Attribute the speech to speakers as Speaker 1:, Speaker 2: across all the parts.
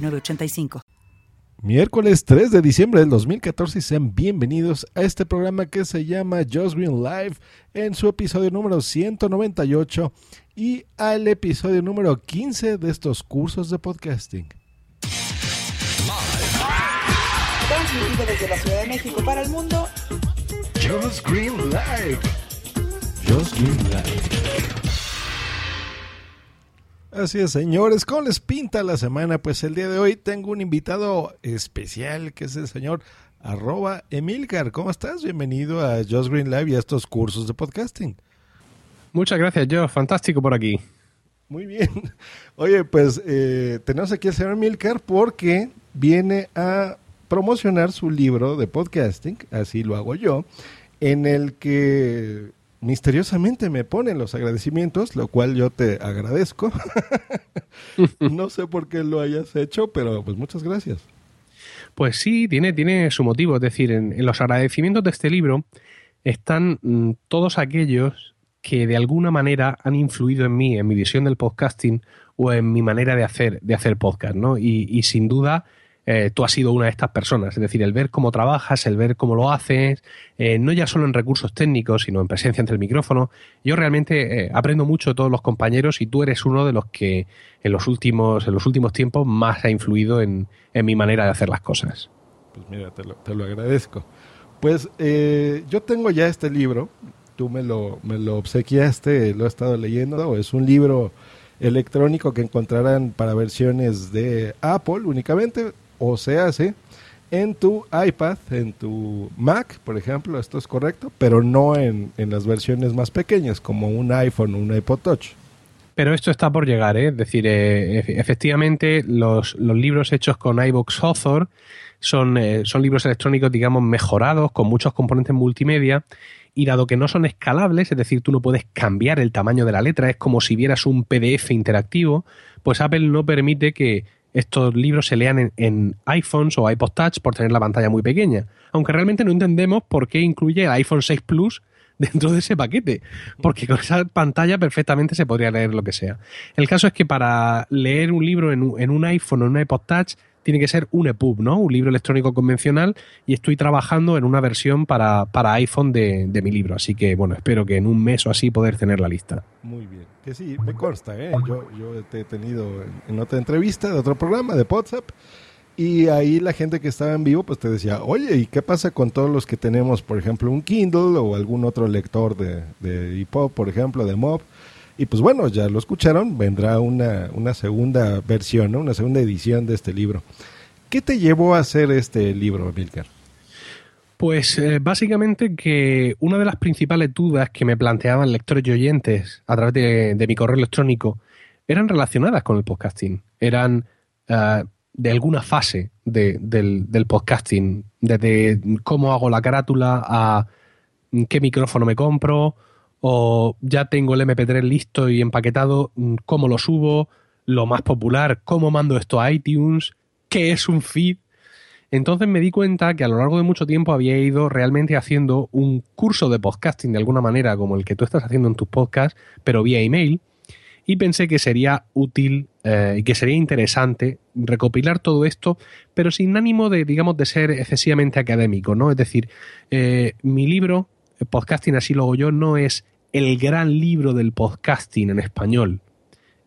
Speaker 1: 9069
Speaker 2: Miércoles 3 de diciembre del 2014 y sean bienvenidos a este programa que se llama Just Green Live en su episodio número 198 y al episodio número 15 de estos cursos de podcasting.
Speaker 3: Transmitido desde la Ciudad de México para el mundo.
Speaker 2: Just Green Live. Just Green Live. Así es, señores, ¿cómo les pinta la semana? Pues el día de hoy tengo un invitado especial que es el señor arroba Emilcar. ¿Cómo estás? Bienvenido a Just Green Live y a estos cursos de podcasting.
Speaker 4: Muchas gracias, yo. Fantástico por aquí.
Speaker 2: Muy bien. Oye, pues eh, tenemos aquí al señor Emilcar porque viene a promocionar su libro de podcasting, así lo hago yo, en el que misteriosamente me ponen los agradecimientos, lo cual yo te agradezco. no sé por qué lo hayas hecho, pero pues muchas gracias.
Speaker 4: Pues sí, tiene, tiene su motivo. Es decir, en, los agradecimientos de este libro están mm, todos aquellos que de alguna manera han influido en mí, en mi visión del podcasting o en mi manera de hacer, de hacer podcast, ¿no? Y, y sin duda eh, tú has sido una de estas personas. Es decir, el ver cómo trabajas, el ver cómo lo haces, eh, no ya solo en recursos técnicos, sino en presencia entre el micrófono. Yo realmente eh, aprendo mucho de todos los compañeros y tú eres uno de los que en los últimos, en los últimos tiempos más ha influido en, mi manera de hacer las cosas.
Speaker 2: Pues mira, te lo, te lo agradezco. Pues yo tengo ya este libro, tú me lo, me lo obsequiaste, lo he estado leyendo, es un libro electrónico que encontrarán para versiones de Apple únicamente, o se hace en tu iPad, en tu Mac, por ejemplo, esto es correcto, pero no en, las versiones más pequeñas, como un iPhone o un iPod Touch.
Speaker 4: Pero esto está por llegar, ¿eh? es decir, eh, efectivamente los, libros hechos con iBox Author son, eh, son libros electrónicos, digamos, mejorados, con muchos componentes multimedia, y dado que no son escalables, es decir, tú no puedes cambiar el tamaño de la letra, es como si vieras un PDF interactivo, pues Apple no permite que estos libros se lean en, iPhones o iPod Touch por tener la pantalla muy pequeña. Aunque realmente no entendemos por qué incluye el iPhone 6 Plus dentro de ese paquete, porque con esa pantalla perfectamente se podría leer lo que sea. El caso es que para leer un libro en un, iPhone o en un iPod Touch tiene que ser un EPUB, ¿no? Un libro electrónico convencional y estoy trabajando en una versión para, iPhone de, mi libro. Así que, bueno, espero que en un mes o así poder tener la lista.
Speaker 2: Muy bien. Que sí, me consta, ¿eh? Yo, yo te he tenido en, otra entrevista de otro programa de WhatsApp y ahí la gente que estaba en vivo pues te decía, oye, ¿y qué pasa con todos los que tenemos, por ejemplo, un Kindle o algún otro lector de, de EPUB, por ejemplo, de MOB? Y pues bueno, ya lo escucharon, vendrá una, una segunda versión, una segunda edición de este libro. ¿Qué te llevó a hacer este libro, Milker?
Speaker 4: Pues eh, básicamente que una de las principales dudas que me planteaban lectores y oyentes a través de, mi correo electrónico eran relacionadas con el podcasting. Eran eh, de alguna fase del, del, podcasting, desde cómo hago la carátula a qué micrófono me compro, o ya tengo el MP3 listo y empaquetado, mm, cómo lo subo, lo más popular, cómo mando esto a iTunes, qué es un feed. Entonces me di cuenta que a lo largo de mucho tiempo había ido realmente haciendo un curso de podcasting de alguna manera, como el que tú estás haciendo en tus podcasts, pero vía email. Y pensé que sería útil eh, y que sería interesante recopilar todo esto, pero sin ánimo de, digamos, de ser excesivamente académico, ¿no? Es decir, eh, mi libro, Podcasting así lo hago yo, no es el gran libro del podcasting en español.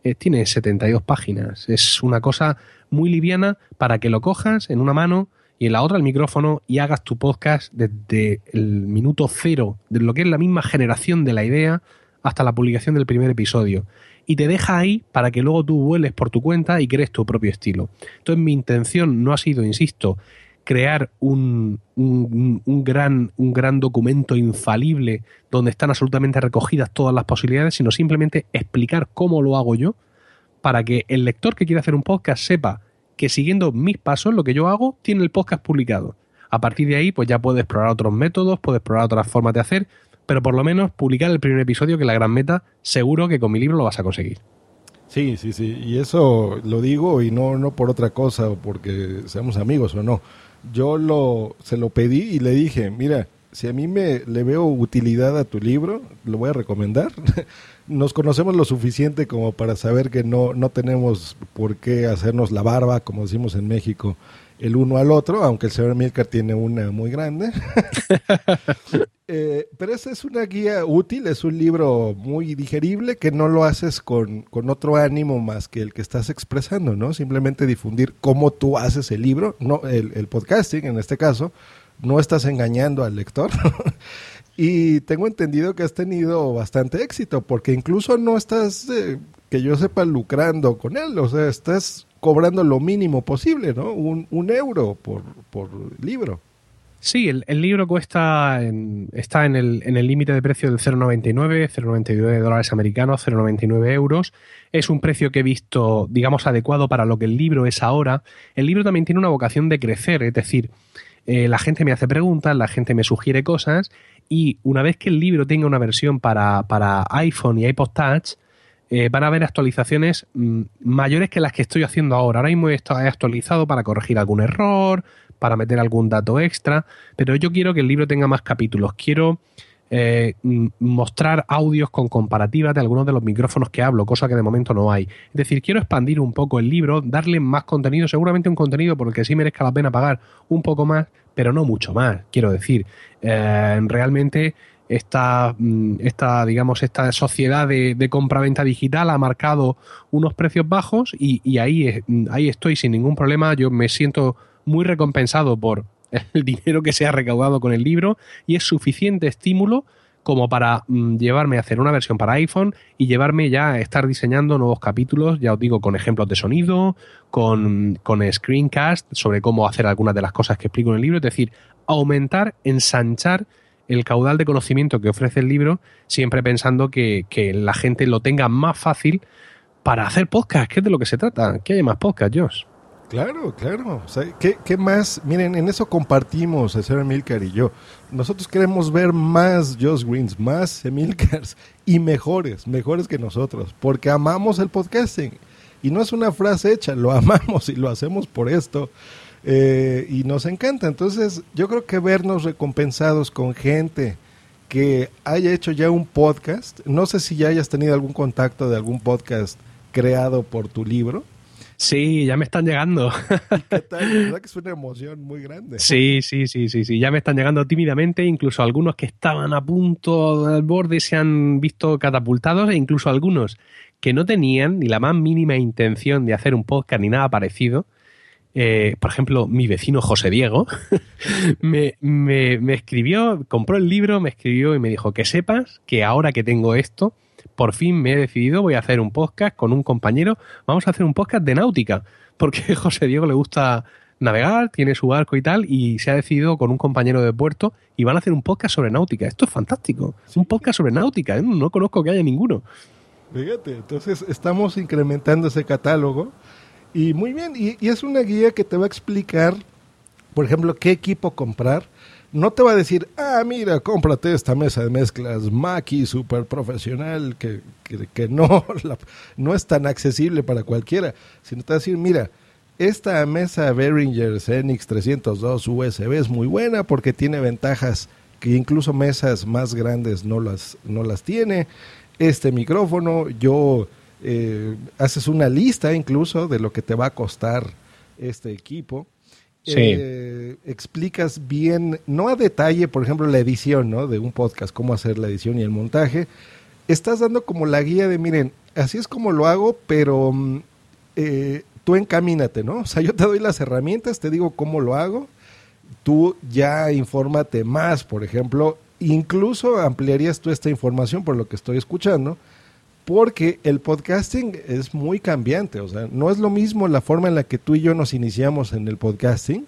Speaker 4: Eh, tiene 72 páginas. Es una cosa muy liviana para que lo cojas en una mano y en la otra el micrófono y hagas tu podcast desde el minuto cero, de lo que es la misma generación de la idea hasta la publicación del primer episodio. Y te deja ahí para que luego tú vueles por tu cuenta y crees tu propio estilo. Entonces mi intención no ha sido, insisto, crear un, un, gran, un gran documento infalible donde están absolutamente recogidas todas las posibilidades, sino simplemente explicar cómo lo hago yo para que el lector que quiera hacer un podcast sepa que siguiendo mis pasos, lo que yo hago, tiene el podcast publicado. A partir de ahí, pues ya puede explorar otros métodos, puede explorar otras formas de hacer, pero por lo menos publicar el primer episodio, que la gran meta, seguro que con mi libro lo vas a conseguir.
Speaker 2: Sí, sí, sí. Y eso lo digo y no, no por otra cosa, porque seamos amigos o no. Yo lo, se lo pedí y le dije, mira, si a mí me le veo utilidad a tu libro, lo voy a recomendar. nos conocemos lo suficiente como para saber que no, no tenemos por qué hacernos la barba, como decimos en México, el uno al otro, aunque el señor Milcar tiene una muy grande. eh, pero esa es una guía útil, es un libro muy digerible que no lo haces con, con, otro ánimo más que el que estás expresando, ¿no? Simplemente difundir cómo tú haces el libro, no el, el podcasting en este caso, no estás engañando al lector. Y tengo entendido que has tenido bastante éxito, porque incluso no estás, eh, que yo sepa, lucrando con él, o sea, estás cobrando lo mínimo posible, ¿no? Un, euro por, por libro.
Speaker 4: Sí, el, el libro cuesta, en, está en el límite de precio del 0,99, 0,99 dólares americanos, 0,99 euros. Es un precio que he visto, digamos, adecuado para lo que el libro es ahora. El libro también tiene una vocación de crecer, es decir, eh, la gente me hace preguntas, la gente me sugiere cosas y una vez que el libro tenga una versión para, para iPhone y iPod Touch, eh, van a haber actualizaciones mm, mayores que las que estoy haciendo ahora. Ahora mismo he actualizado para corregir algún error, para meter algún dato extra, pero yo quiero que el libro tenga más capítulos. Quiero eh, mostrar audios con comparativas de algunos de los micrófonos que hablo, cosa que de momento no hay. Es decir, quiero expandir un poco el libro, darle más contenido, seguramente un contenido por el que sí merezca la pena pagar un poco más, pero no mucho más. Quiero decir, eh, realmente esta, esta, digamos, esta sociedad de, de compra-venta digital ha marcado unos precios bajos y, y ahí, ahí estoy sin ningún problema. Yo me siento muy recompensado por el dinero que se ha recaudado con el libro y es suficiente estímulo como para mm, llevarme a hacer una versión para iPhone y llevarme ya a estar diseñando nuevos capítulos, ya os digo, con ejemplos de sonido, con, con screencast sobre cómo hacer algunas de las cosas que explico en el libro, es decir, aumentar, ensanchar el caudal de conocimiento que ofrece el libro, siempre pensando que, que la gente lo tenga más fácil para hacer podcast, que es de lo que se trata, que haya más podcast, Josh.
Speaker 2: Claro, claro. O sea, ¿qué, ¿qué, más? Miren, en eso compartimos el señor Emilcar y yo. Nosotros queremos ver más Josh Greens, más Emilcars y mejores, mejores que nosotros, porque amamos el podcasting. Y no es una frase hecha, lo amamos y lo hacemos por esto. Eh, y nos encanta. Entonces, yo creo que vernos recompensados con gente que haya hecho ya un podcast, no sé si ya hayas tenido algún contacto de algún podcast creado por tu libro
Speaker 4: Sí, ya me están llegando.
Speaker 2: ¿Qué tal? ¿Verdad que es una emoción muy grande?
Speaker 4: Sí, sí, sí, sí, sí. Ya me están llegando tímidamente. Incluso algunos que estaban a punto del borde se han visto catapultados e incluso algunos que no tenían ni la más mínima intención de hacer un podcast ni nada parecido. Eh, por ejemplo, mi vecino José Diego me, me, me escribió, compró el libro, me escribió y me dijo que sepas que ahora que tengo esto, por fin me he decidido, voy a hacer un podcast con un compañero, vamos a hacer un podcast de náutica, porque José Diego le gusta navegar, tiene su barco y tal, y se ha decidido con un compañero de puerto y van a hacer un podcast sobre náutica. Esto es fantástico, un podcast sobre náutica, ¿eh? no conozco que haya ninguno.
Speaker 2: Fíjate, entonces estamos incrementando ese catálogo y muy bien, y, y es una guía que te va a explicar, por ejemplo, qué equipo comprar, no te va a decir, ah, mira, cómprate esta mesa de mezclas Maki super profesional que, que, que no, la, no es tan accesible para cualquiera, sino te va a decir, mira, esta mesa Behringer Xenix 302 USB es muy buena porque tiene ventajas que incluso mesas más grandes no las, no las tiene. Este micrófono, yo eh, haces una lista incluso de lo que te va a costar este equipo. Eh, explicas bien, no a detalle, por ejemplo, la edición ¿no? de un podcast, cómo hacer la edición y el montaje. Estás dando como la guía de, miren, así es como lo hago, pero mm, eh, tú encamínate, ¿no? O sea, yo te doy las herramientas, te digo cómo lo hago, tú ya infórmate más, por ejemplo, incluso ampliarías tú esta información por lo que estoy escuchando, porque el podcasting es muy cambiante, o sea, no es lo mismo la forma en la que tú y yo nos iniciamos en el podcasting,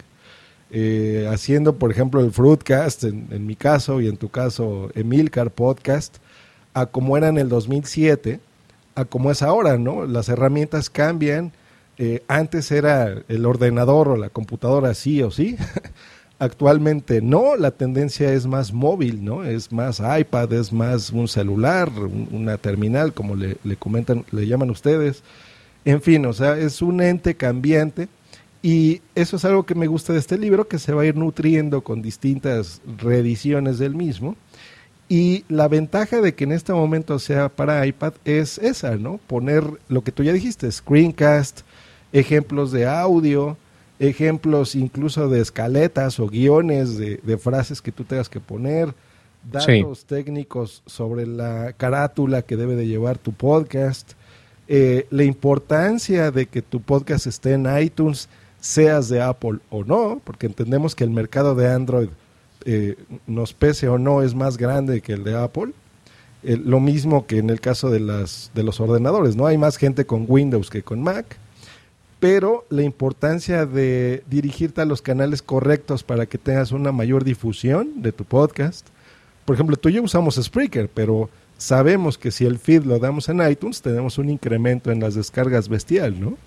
Speaker 2: eh, haciendo, por ejemplo, el Fruitcast, en, mi caso, y en tu caso, Emilcar Podcast, a como era en el 2007, a como es ahora, ¿no? Las herramientas cambian, eh, antes era el ordenador o la computadora sí o sí. Actualmente no, la tendencia es más móvil, ¿no? Es más iPad, es más un celular, una terminal, como le, comentan, le llaman ustedes. En fin, o sea, es un ente cambiante y eso es algo que me gusta de este libro, que se va a ir nutriendo con distintas reediciones del mismo. Y la ventaja de que en este momento sea para iPad es esa, ¿no? Poner lo que tú ya dijiste, screencast, ejemplos de audio, ejemplos incluso de escaletas o guiones de, frases que tú tengas que poner, datos técnicos sobre la carátula que debe de llevar tu podcast, eh, la importancia de que tu podcast esté en iTunes, seas de Apple o no, porque entendemos que el mercado de Android, eh, nos pese o no, es más grande que el de Apple. Eh, lo mismo que en el caso de, las, de los ordenadores, ¿no? Hay más gente con Windows que con Mac pero la importancia de dirigirte a los canales correctos para que tengas una mayor difusión de tu podcast. Por ejemplo, tú y yo usamos Spreaker, pero sabemos que si el feed lo damos en iTunes, tenemos un incremento en las descargas bestial, ¿no?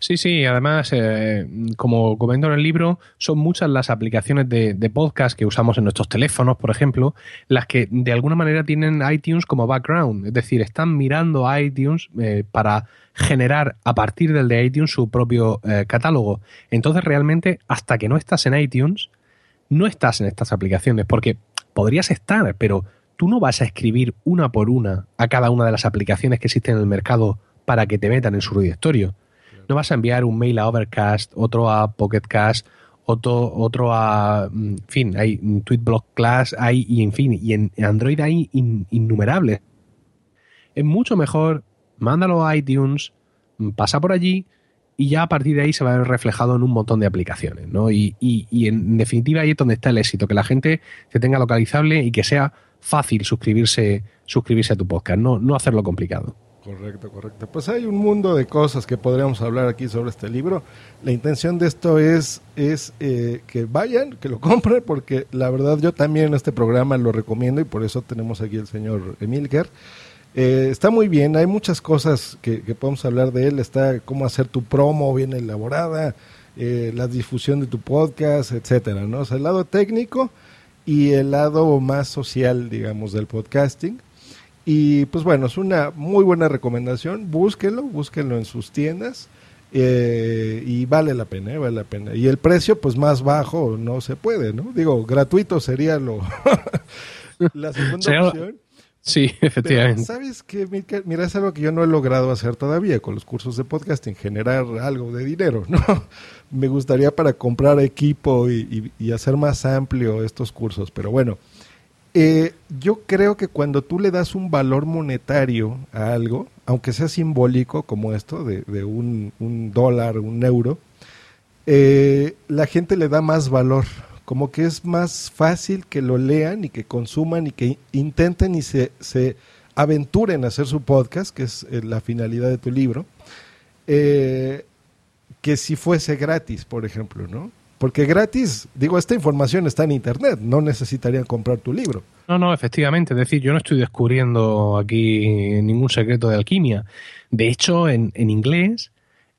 Speaker 4: Sí, sí, además, eh, como comento en el libro, son muchas las aplicaciones de, podcast que usamos en nuestros teléfonos, por ejemplo, las que de alguna manera tienen iTunes como background, es decir, están mirando a iTunes eh, para generar a partir del de iTunes su propio eh, catálogo. Entonces, realmente, hasta que no estás en iTunes, no estás en estas aplicaciones, porque podrías estar, pero tú no vas a escribir una por una a cada una de las aplicaciones que existen en el mercado para que te metan en su directorio no vas a enviar un mail a Overcast, otro a Pocketcast, otro, otro a, mm, en fin, hay TweetBlock Class, hay, y en fin, y en Android hay innumerables. Es mucho mejor, mándalo a iTunes, pasa por allí y ya a partir de ahí se va a ver reflejado en un montón de aplicaciones, ¿no? Y, y en definitiva ahí es donde está el éxito, que la gente se tenga localizable y que sea fácil suscribirse, suscribirse a tu podcast, no, no hacerlo complicado.
Speaker 2: Correcto, correcto. Pues hay un mundo de cosas que podríamos hablar aquí sobre este libro. La intención de esto es, es eh, que vayan, que lo compren, porque la verdad yo también en este programa lo recomiendo y por eso tenemos aquí el señor Emilker. Eh, está muy bien, hay muchas cosas que, podemos hablar de él. Está cómo hacer tu promo bien elaborada, eh, la difusión de tu podcast, etcétera, ¿no? O sea, el lado técnico y el lado más social, digamos, del podcasting. Y pues bueno, es una muy buena recomendación. Búsquenlo, búsquenlo en sus tiendas. Eh, y vale la pena, eh, vale la pena. Y el precio, pues más bajo no se puede, ¿no? Digo, gratuito sería lo la segunda opción.
Speaker 4: Sí, efectivamente.
Speaker 2: ¿Sabes qué? Mira, es algo que yo no he logrado hacer todavía con los cursos de podcasting, generar algo de dinero, ¿no? Me gustaría para comprar equipo y hacer más amplio estos cursos, pero bueno, eh, yo creo que cuando tú le das un valor monetario a algo, aunque sea simbólico como esto, de, un, dólar, un euro, eh, la gente le da más valor. Como que es más fácil que lo lean y que consuman y que intenten y se, aventuren a hacer su podcast, que es eh, la finalidad de tu libro, que si fuese gratis, por ejemplo, ¿no? Porque gratis, digo, esta información está en Internet, no necesitarían comprar tu libro.
Speaker 4: No, no, efectivamente, es decir, yo no estoy descubriendo aquí ningún secreto de alquimia. De hecho, en, inglés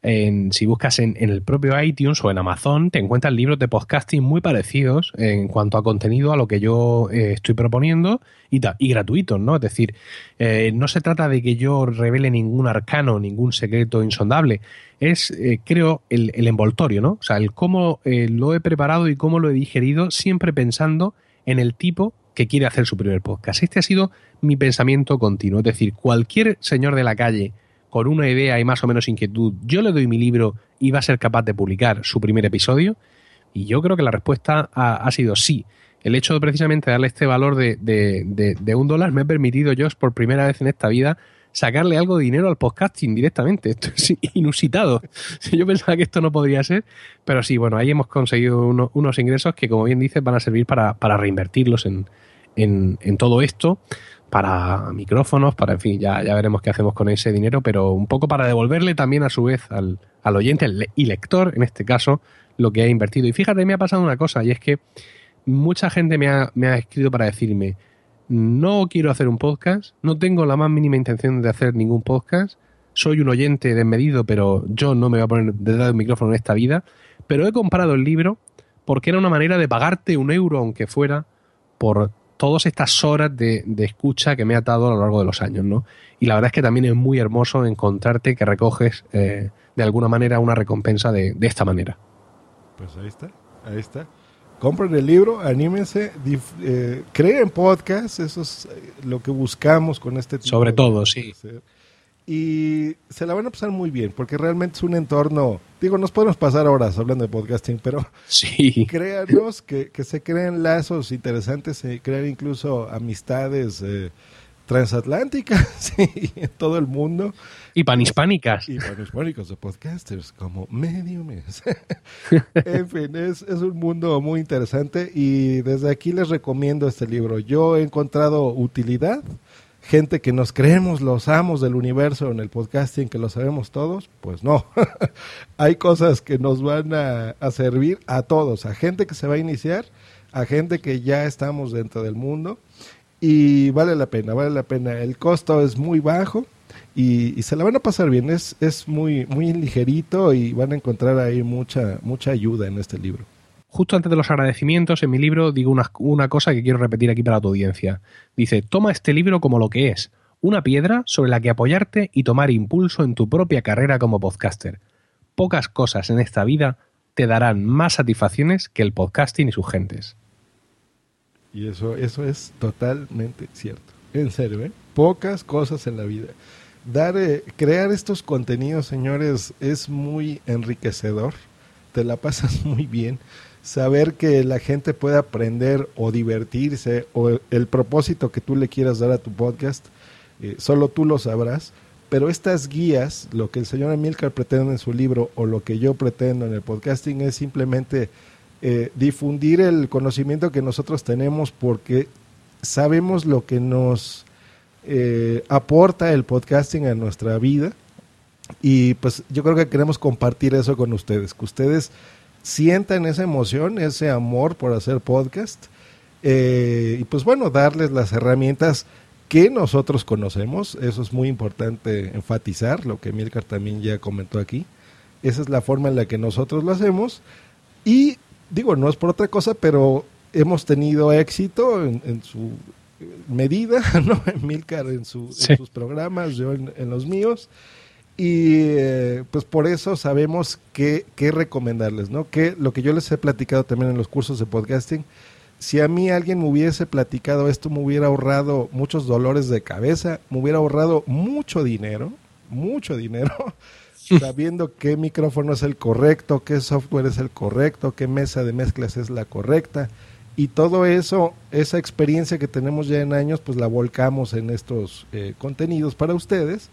Speaker 4: en, si buscas en, el propio iTunes o en Amazon, te encuentras libros de podcasting muy parecidos en cuanto a contenido a lo que yo eh, estoy proponiendo y, y gratuitos, ¿no? Es decir, eh, no se trata de que yo revele ningún arcano, ningún secreto insondable. Es, eh, creo, el, el, envoltorio, ¿no? O sea, el cómo lo he preparado y cómo lo he digerido, siempre pensando en el tipo que quiere hacer su primer podcast. Este ha sido mi pensamiento continuo. Es decir, cualquier señor de la calle con una idea y más o menos inquietud, yo le doy mi libro y va a ser capaz de publicar su primer episodio? Y yo creo que la respuesta ha, sido sí. El hecho de precisamente darle este valor de, un dólar me ha permitido yo por primera vez en esta vida sacarle algo de dinero al podcasting directamente. Esto es inusitado. Yo pensaba que esto no podría ser, pero sí, bueno, ahí hemos conseguido unos ingresos que, como bien dices, van a servir para, para reinvertirlos en, todo esto para micrófonos, para, en fin, ya, ya veremos qué hacemos con ese dinero, pero un poco para devolverle también a su vez al, al oyente y lector, en este caso, lo que ha invertido. Y fíjate, me ha pasado una cosa, y es que mucha gente me ha, me ha escrito para decirme, no quiero hacer un podcast, no tengo la más mínima intención de hacer ningún podcast, soy un oyente desmedido, pero yo no me voy a poner detrás del micrófono en esta vida, pero he comprado el libro porque era una manera de pagarte un euro, aunque fuera, por todas estas horas de, escucha que me ha dado a lo largo de los años, ¿no? Y la verdad es que también es muy hermoso encontrarte que recoges eh, de alguna manera una recompensa de, esta manera.
Speaker 2: Pues ahí está, ahí está. Compren el libro, anímense, eh, creen podcast, eso es eh, lo que buscamos con este
Speaker 4: tipo Sobre todo, sí
Speaker 2: y se la van a pasar muy bien, porque realmente es un entorno, digo, nos podemos pasar horas hablando de podcasting, pero
Speaker 4: sí.
Speaker 2: créanos que, se crean lazos interesantes, se crean incluso amistades eh, transatlánticas en todo el mundo.
Speaker 4: Y panhispánicas.
Speaker 2: Y panhispánicos de podcasters, como medio mes. en fin, es, es un mundo muy interesante y desde aquí les recomiendo este libro. Yo he encontrado utilidad gente que nos creemos los amos del universo en el podcasting, que lo sabemos todos, pues no. Hay cosas que nos van a, servir a todos, a gente que se va a iniciar, a gente que ya estamos dentro del mundo y vale la pena, vale la pena. El costo es muy bajo y, se la van a pasar bien, es, es muy, muy ligerito y van a encontrar ahí mucha, mucha ayuda en este libro
Speaker 4: justo antes de los agradecimientos, en mi libro digo una, cosa que quiero repetir aquí para tu audiencia. Dice, toma este libro como lo que es, una piedra sobre la que apoyarte y tomar impulso en tu propia carrera como podcaster. Pocas cosas en esta vida te darán más satisfacciones que el podcasting y sus gentes.
Speaker 2: Y eso, eso es totalmente cierto. En serio, ¿eh? Pocas cosas en la vida. Dar, eh, crear estos contenidos, señores, es muy enriquecedor. Te la pasas muy bien saber que la gente puede aprender o divertirse o el propósito que tú le quieras dar a tu podcast, eh, solo tú lo sabrás. Pero estas guías, lo que el señor Amilcar pretende en su libro o lo que yo pretendo en el podcasting es simplemente eh, difundir el conocimiento que nosotros tenemos porque sabemos lo que nos eh, aporta el podcasting a nuestra vida y pues yo creo que queremos compartir eso con ustedes, que ustedes sientan esa emoción, ese amor por hacer podcast. Eh, y pues bueno, darles las herramientas que nosotros conocemos. Eso es muy importante enfatizar, lo que Milcar también ya comentó aquí. Esa es la forma en la que nosotros lo hacemos. Y digo, no es por otra cosa, pero hemos tenido éxito en, su medida, ¿no? Milcar en, sus programas, yo en los míos. Y eh, pues por eso sabemos qué, qué recomendarles, ¿no? Que lo que yo les he platicado también en los cursos de podcasting, si a mí alguien me hubiese platicado esto, me hubiera ahorrado muchos dolores de cabeza, me hubiera ahorrado mucho dinero, mucho dinero, sabiendo qué micrófono es el correcto, qué software es el correcto, qué mesa de mezclas es la correcta. Y todo eso, esa experiencia que tenemos ya en años, pues la volcamos en estos eh, contenidos para ustedes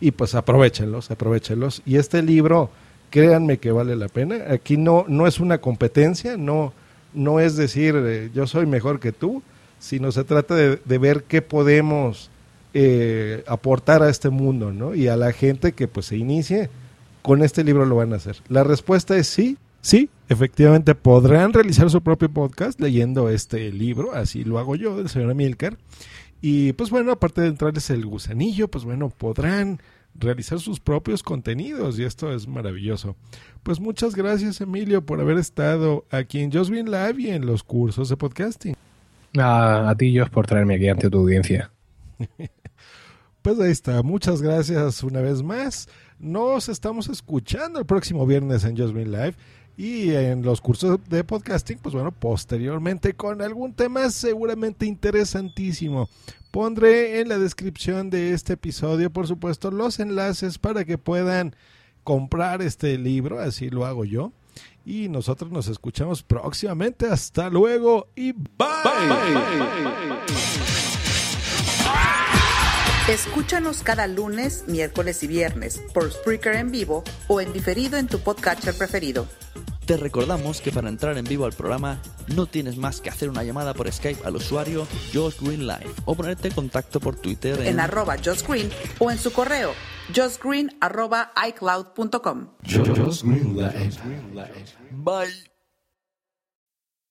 Speaker 2: y pues aprovechenlos, aprovechenlos. Y este libro, créanme que vale la pena. Aquí no, no es una competencia, no, no es decir eh, yo soy mejor que tú, sino se trata de, ver qué podemos eh, aportar a este mundo, ¿no? Y a la gente que pues se inicie, con este libro lo van a hacer. La respuesta es sí, sí, efectivamente podrán realizar su propio podcast leyendo este libro, así lo hago yo, del señor Amilcar. Y pues bueno, aparte de entrarles el gusanillo, pues bueno, podrán realizar sus propios contenidos y esto es maravilloso. Pues muchas gracias Emilio por haber estado aquí en Just Green Live y en los cursos de podcasting.
Speaker 4: A, a ti, Josh, por traerme aquí ante tu audiencia.
Speaker 2: Pues ahí está, muchas gracias una vez más. Nos estamos escuchando el próximo viernes en Just Green Live y en los cursos de podcasting, pues bueno, posteriormente con algún tema seguramente interesantísimo. Pondré en la descripción de este episodio, por supuesto, los enlaces para que puedan comprar este libro, así lo hago yo. Y nosotros nos escuchamos próximamente. Hasta luego y bye.
Speaker 3: Escúchanos cada lunes, miércoles y viernes por Spreaker en vivo o en diferido en tu podcatcher preferido.
Speaker 5: Te recordamos que para entrar en vivo al programa no tienes más que hacer una llamada por Skype al usuario Josh Green Live o ponerte en contacto por Twitter
Speaker 3: en, arroba Josh Green o en su correo joshgreen arroba icloud.com.
Speaker 5: Bye.